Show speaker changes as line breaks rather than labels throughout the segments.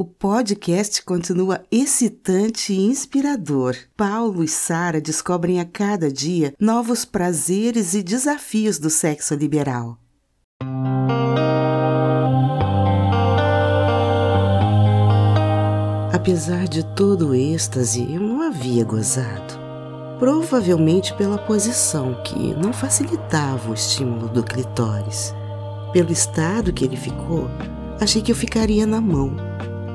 O podcast continua excitante e inspirador. Paulo e Sara descobrem a cada dia novos prazeres e desafios do sexo liberal. Apesar de todo o êxtase, eu não havia gozado. Provavelmente pela posição que não facilitava o estímulo do clitóris. Pelo estado que ele ficou, achei que eu ficaria na mão,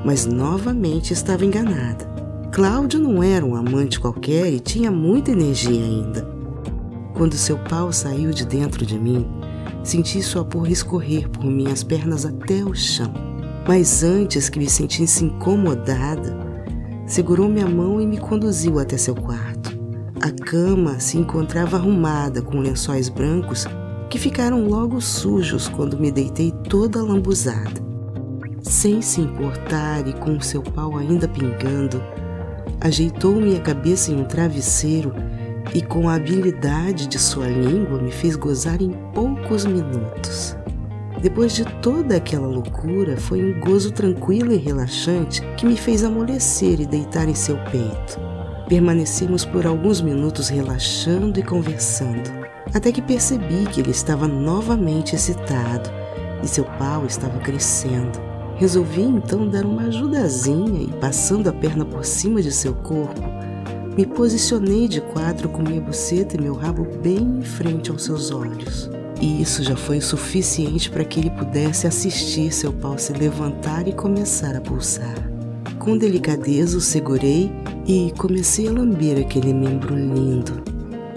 mas novamente estava enganada. Cláudio não era um amante qualquer e tinha muita energia ainda. Quando seu pau saiu de dentro de mim, senti sua porra escorrer por minhas pernas até o chão. Mas antes que me sentisse incomodada, segurou minha mão e me conduziu até seu quarto. A cama se encontrava arrumada com lençóis brancos que ficaram logo sujos quando me deitei toda lambuzada. Sem se importar e com seu pau ainda pingando, ajeitou minha cabeça em um travesseiro e, com a habilidade de sua língua, me fez gozar em poucos minutos. Depois de toda aquela loucura, foi um gozo tranquilo e relaxante que me fez amolecer e deitar em seu peito. Permanecemos por alguns minutos relaxando e conversando, até que percebi que ele estava novamente excitado e seu pau estava crescendo. Resolvi então dar uma ajudazinha e, passando a perna por cima de seu corpo, me posicionei de quatro com minha buceta e meu rabo bem em frente aos seus olhos. E isso já foi o suficiente para que ele pudesse assistir seu pau se levantar e começar a pulsar. Com delicadeza o segurei e comecei a lamber aquele membro lindo,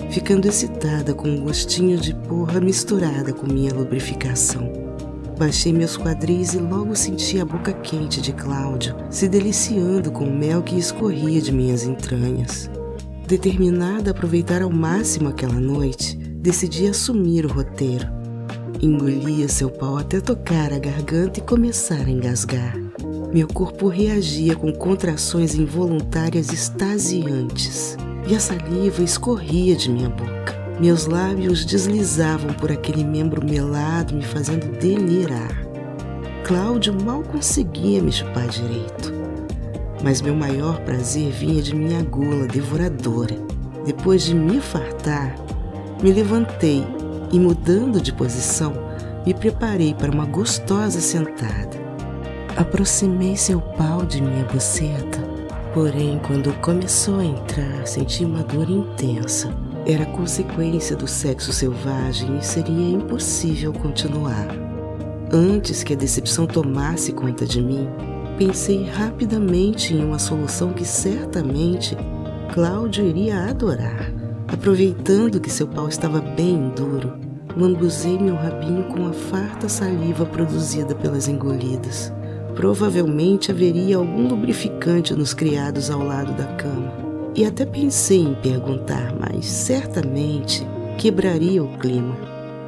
ficando excitada com um gostinho de porra misturada com minha lubrificação. Baixei meus quadris e logo senti a boca quente de Cláudio se deliciando com o mel que escorria de minhas entranhas. Determinada a aproveitar ao máximo aquela noite, decidi assumir o roteiro. Engolia seu pau até tocar a garganta e começar a engasgar. Meu corpo reagia com contrações involuntárias extasiantes e a saliva escorria de minha boca. Meus lábios deslizavam por aquele membro melado, me fazendo delirar. Cláudio mal conseguia me chupar direito, mas meu maior prazer vinha de minha gola devoradora. Depois de me fartar, me levantei e, mudando de posição, me preparei para uma gostosa sentada. Aproximei seu pau de minha buceta, porém, quando começou a entrar, senti uma dor intensa. Era consequência do sexo selvagem e seria impossível continuar. Antes que a decepção tomasse conta de mim, pensei rapidamente em uma solução que certamente Cláudio iria adorar. Aproveitando que seu pau estava bem duro, lambuzei meu rabinho com a farta saliva produzida pelas engolidas. Provavelmente haveria algum lubrificante nos criados ao lado da cama. E até pensei em perguntar, mas certamente quebraria o clima.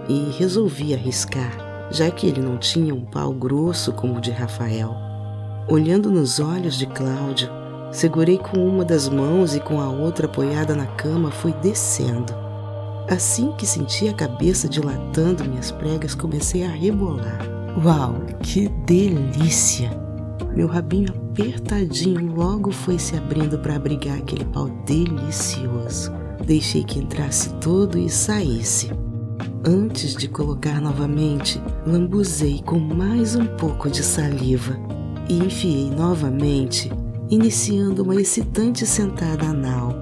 E resolvi arriscar, já que ele não tinha um pau grosso como o de Rafael. Olhando nos olhos de Cláudio, segurei com uma das mãos e com a outra apoiada na cama fui descendo. Assim que senti a cabeça dilatando minhas pregas, comecei a rebolar. Uau, que delícia! Meu rabinho apertadinho logo foi se abrindo para abrigar aquele pau delicioso. Deixei que entrasse todo e saísse. Antes de colocar novamente, lambuzei com mais um pouco de saliva e enfiei novamente, iniciando uma excitante sentada anal,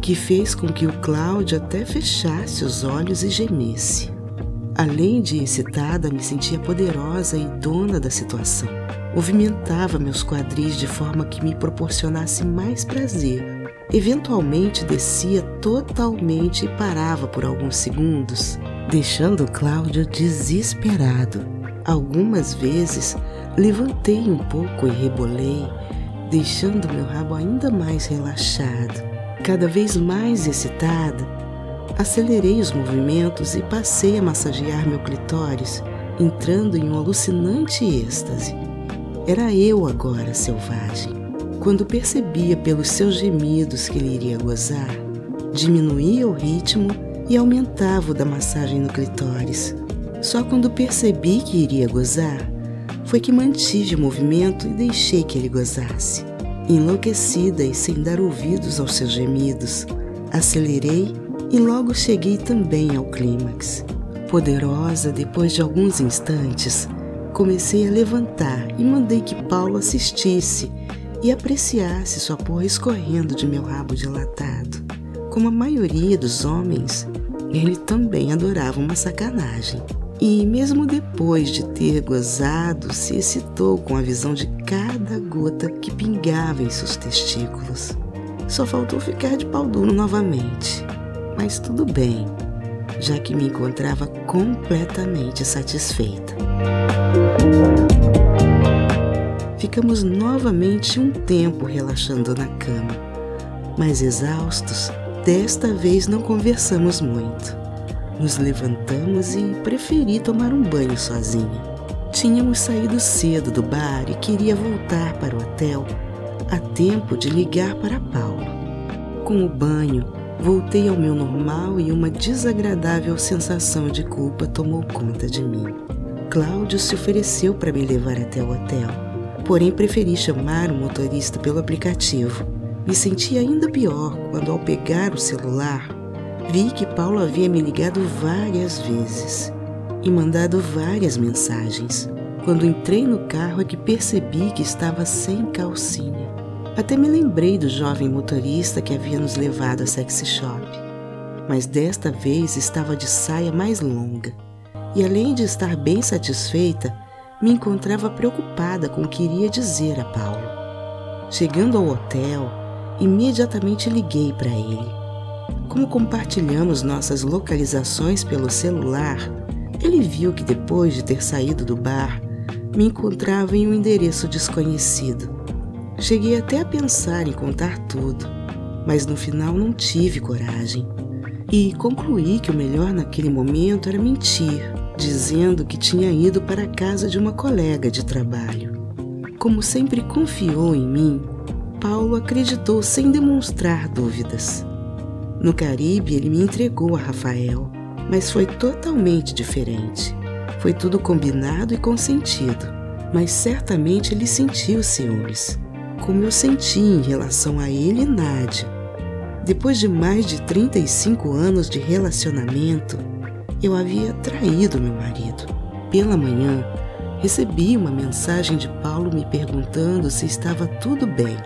que fez com que o Cláudio até fechasse os olhos e gemesse. Além de excitada, me sentia poderosa e dona da situação. Movimentava meus quadris de forma que me proporcionasse mais prazer. Eventualmente descia totalmente e parava por alguns segundos, deixando Cláudio desesperado. Algumas vezes levantei um pouco e rebolei, deixando meu rabo ainda mais relaxado. Cada vez mais excitada, Acelerei os movimentos e passei a massagear meu clitóris, entrando em um alucinante êxtase. Era eu agora selvagem. Quando percebia pelos seus gemidos que ele iria gozar, diminuía o ritmo e aumentava o da massagem no clitóris. Só quando percebi que iria gozar, foi que mantive o movimento e deixei que ele gozasse. Enlouquecida e sem dar ouvidos aos seus gemidos, acelerei e logo cheguei também ao clímax. Poderosa, depois de alguns instantes, comecei a levantar e mandei que Paulo assistisse e apreciasse sua porra escorrendo de meu rabo dilatado. Como a maioria dos homens, ele também adorava uma sacanagem. E, mesmo depois de ter gozado, se excitou com a visão de cada gota que pingava em seus testículos. Só faltou ficar de pau duro novamente. Mas tudo bem, já que me encontrava completamente satisfeita. Ficamos novamente um tempo relaxando na cama, mas exaustos, desta vez não conversamos muito. Nos levantamos e preferi tomar um banho sozinha. Tínhamos saído cedo do bar e queria voltar para o hotel a tempo de ligar para Paulo. Com o banho, voltei ao meu normal e uma desagradável sensação de culpa tomou conta de mim. Cláudio se ofereceu para me levar até o hotel, porém preferi chamar o motorista pelo aplicativo. Me senti ainda pior quando, ao pegar o celular, Vi que Paulo havia me ligado várias vezes e mandado várias mensagens. Quando entrei no carro é que percebi que estava sem calcinha. Até me lembrei do jovem motorista que havia nos levado à sexy shop. Mas desta vez estava de saia mais longa. E além de estar bem satisfeita, me encontrava preocupada com o que iria dizer a Paulo. Chegando ao hotel, imediatamente liguei para ele. Como compartilhamos nossas localizações pelo celular, ele viu que depois de ter saído do bar, me encontrava em um endereço desconhecido. Cheguei até a pensar em contar tudo, mas no final não tive coragem e concluí que o melhor naquele momento era mentir, dizendo que tinha ido para a casa de uma colega de trabalho. Como sempre confiou em mim, Paulo acreditou sem demonstrar dúvidas. No Caribe, ele me entregou a Rafael, mas foi totalmente diferente. Foi tudo combinado e consentido, mas certamente ele sentiu ciúmes, como eu senti em relação a ele e Nádia. Depois de mais de 35 anos de relacionamento, eu havia traído meu marido. Pela manhã, recebi uma mensagem de Paulo me perguntando se estava tudo bem.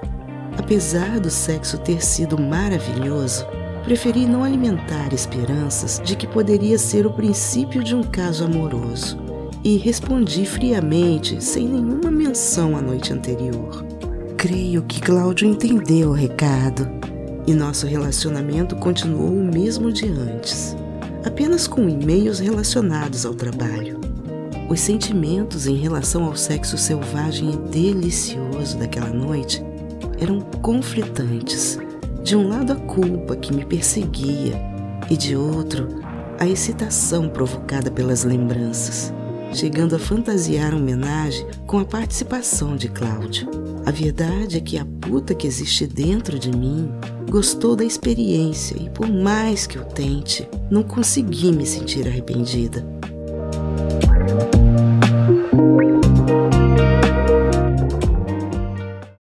Apesar do sexo ter sido maravilhoso, preferi não alimentar esperanças de que poderia ser o princípio de um caso amoroso e respondi friamente, sem nenhuma menção à noite anterior. Creio que Cláudio entendeu o recado e nosso relacionamento continuou o mesmo de antes, apenas com e-mails relacionados ao trabalho. Os sentimentos em relação ao sexo selvagem e delicioso daquela noite eram conflitantes de um lado, a culpa que me perseguia, e de outro, a excitação provocada pelas lembranças, chegando a fantasiar homenagem com a participação de Cláudio. A verdade é que a puta que existe dentro de mim gostou da experiência e, por mais que eu tente, não consegui me sentir arrependida.